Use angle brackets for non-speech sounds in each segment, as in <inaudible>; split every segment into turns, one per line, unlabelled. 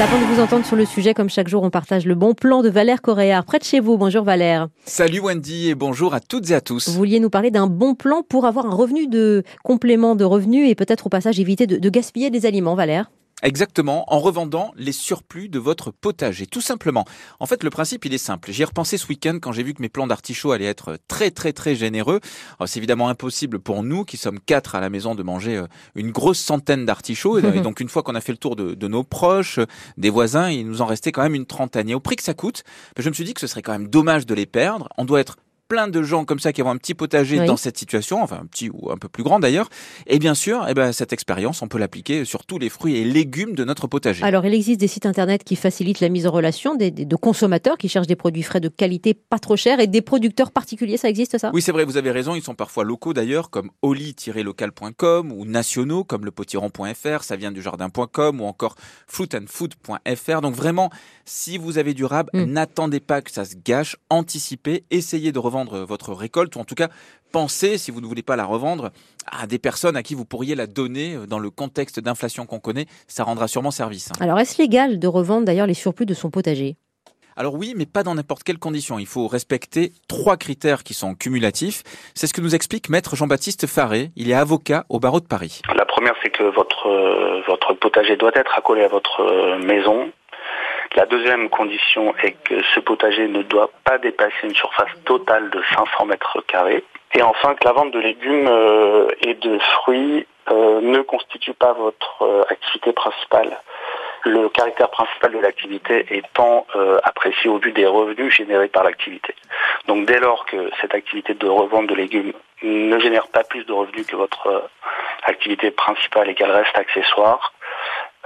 Avant de vous entendre sur le sujet, comme chaque jour, on partage le bon plan de Valère Coréard, près de chez vous. Bonjour Valère.
Salut Wendy et bonjour à toutes et à tous.
Vous vouliez nous parler d'un bon plan pour avoir un revenu de complément de revenus et peut-être au passage éviter de, de gaspiller des aliments, Valère?
Exactement, en revendant les surplus de votre potager, tout simplement. En fait, le principe, il est simple. J'y ai repensé ce week-end quand j'ai vu que mes plants d'artichaut allaient être très, très, très généreux. C'est évidemment impossible pour nous, qui sommes quatre à la maison, de manger euh, une grosse centaine d'artichauts. Et <laughs> donc, une fois qu'on a fait le tour de, de, nos proches, des voisins, il nous en restait quand même une trentaine. Et au prix que ça coûte, ben, je me suis dit que ce serait quand même dommage de les perdre. On doit être plein de gens comme ça qui ont un petit potager dans cette situation, enfin un petit ou un peu plus grand d'ailleurs. Et bien sûr, eh ben, cette expérience, on peut l'appliquer sur tous les fruits et légumes de notre potager.
Alors, il existe des sites internet qui facilitent la mise en relation des, de consommateurs qui cherchent des produits frais de qualité pas trop chers et des producteurs particuliers. Ça existe ça?
Oui, c'est vrai, vous avez raison. Ils sont parfois locaux d'ailleurs, comme oli-local.com ou nationaux comme le potiron.fr, ça vient du jardin.com ou encore fruitandfood.fr. Donc vraiment, si vous avez du rab, mm. n'attendez pas que ça se gâche, anticipez, essayez de revendre votre récolte, ou en tout cas pensez, si vous ne voulez pas la revendre, à des personnes à qui vous pourriez la donner euh, dans le contexte d'inflation qu'on connaît. Ça rendra sûrement service. Hein.
Alors est-ce légal de revendre d'ailleurs les surplus de son potager?
Alors oui, mais pas dans n'importe quelle condition. Il faut respecter trois critères qui sont cumulatifs. C'est ce que nous explique maître Jean-Baptiste Faré. Il est avocat au barreau de Paris.
La première, c'est que votre, euh, votre potager doit être accolé à votre euh, maison. La deuxième condition est que ce potager ne doit pas dépasser une surface totale de 500 mètres carrés. Et enfin, que la vente de légumes euh, et de fruits euh, ne constitue pas votre euh, activité principale. Le caractère principal de l'activité étant apprécié au vu des revenus générés par l'activité. Donc dès lors que cette activité de revente de légumes ne génère pas plus de revenus que votre activité principale et qu'elle reste accessoire,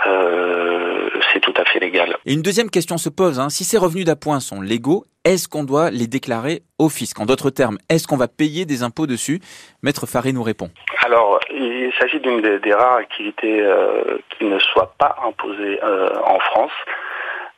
euh, c'est tout à fait légal.
Et une deuxième question se pose, hein. si ces revenus d'appoint sont légaux, est-ce qu'on doit les déclarer au fisc? En d'autres termes, est-ce qu'on va payer des impôts dessus? Maître Faré nous répond.
Alors, il s'agit d'une des, rares activités euh, qui ne soit pas imposée euh, en France.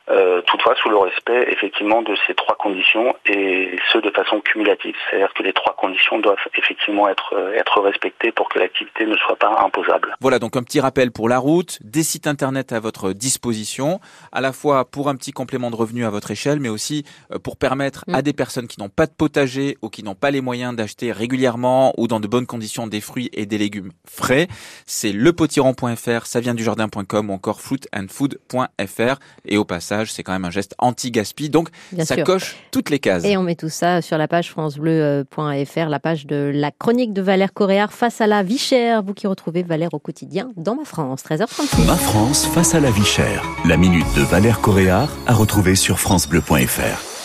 Euh, toutefois sous le respect effectivement de ces trois conditions et ce de façon cumulative. C'est-à-dire que les trois conditions doivent effectivement être, euh, être respectées pour que l'activité ne soit pas imposable.
Voilà donc un petit rappel pour la route, des sites internet à votre disposition, à la fois pour un petit complément de revenu à votre échelle, mais aussi euh, pour permettre à mm. des personnes qui n'ont pas de potager ou qui n'ont pas les moyens d'acheter régulièrement ou dans de bonnes conditions des fruits et des légumes frais. C'est lepotiron.fr, ça vient du jardin.com ou encore fruitandfood.fr et au passage c'est quand même un geste anti-gaspi. Donc, ça coche toutes les cases.
Et on met tout ça sur la page francebleu.fr, la page de la chronique de Valère Coréard face à la vie chère. Vous qui retrouvez Valère au quotidien dans Ma France, 13h36.
Ma France face à la vie chère. La minute de Valère Coréard à retrouver sur francebleu.fr.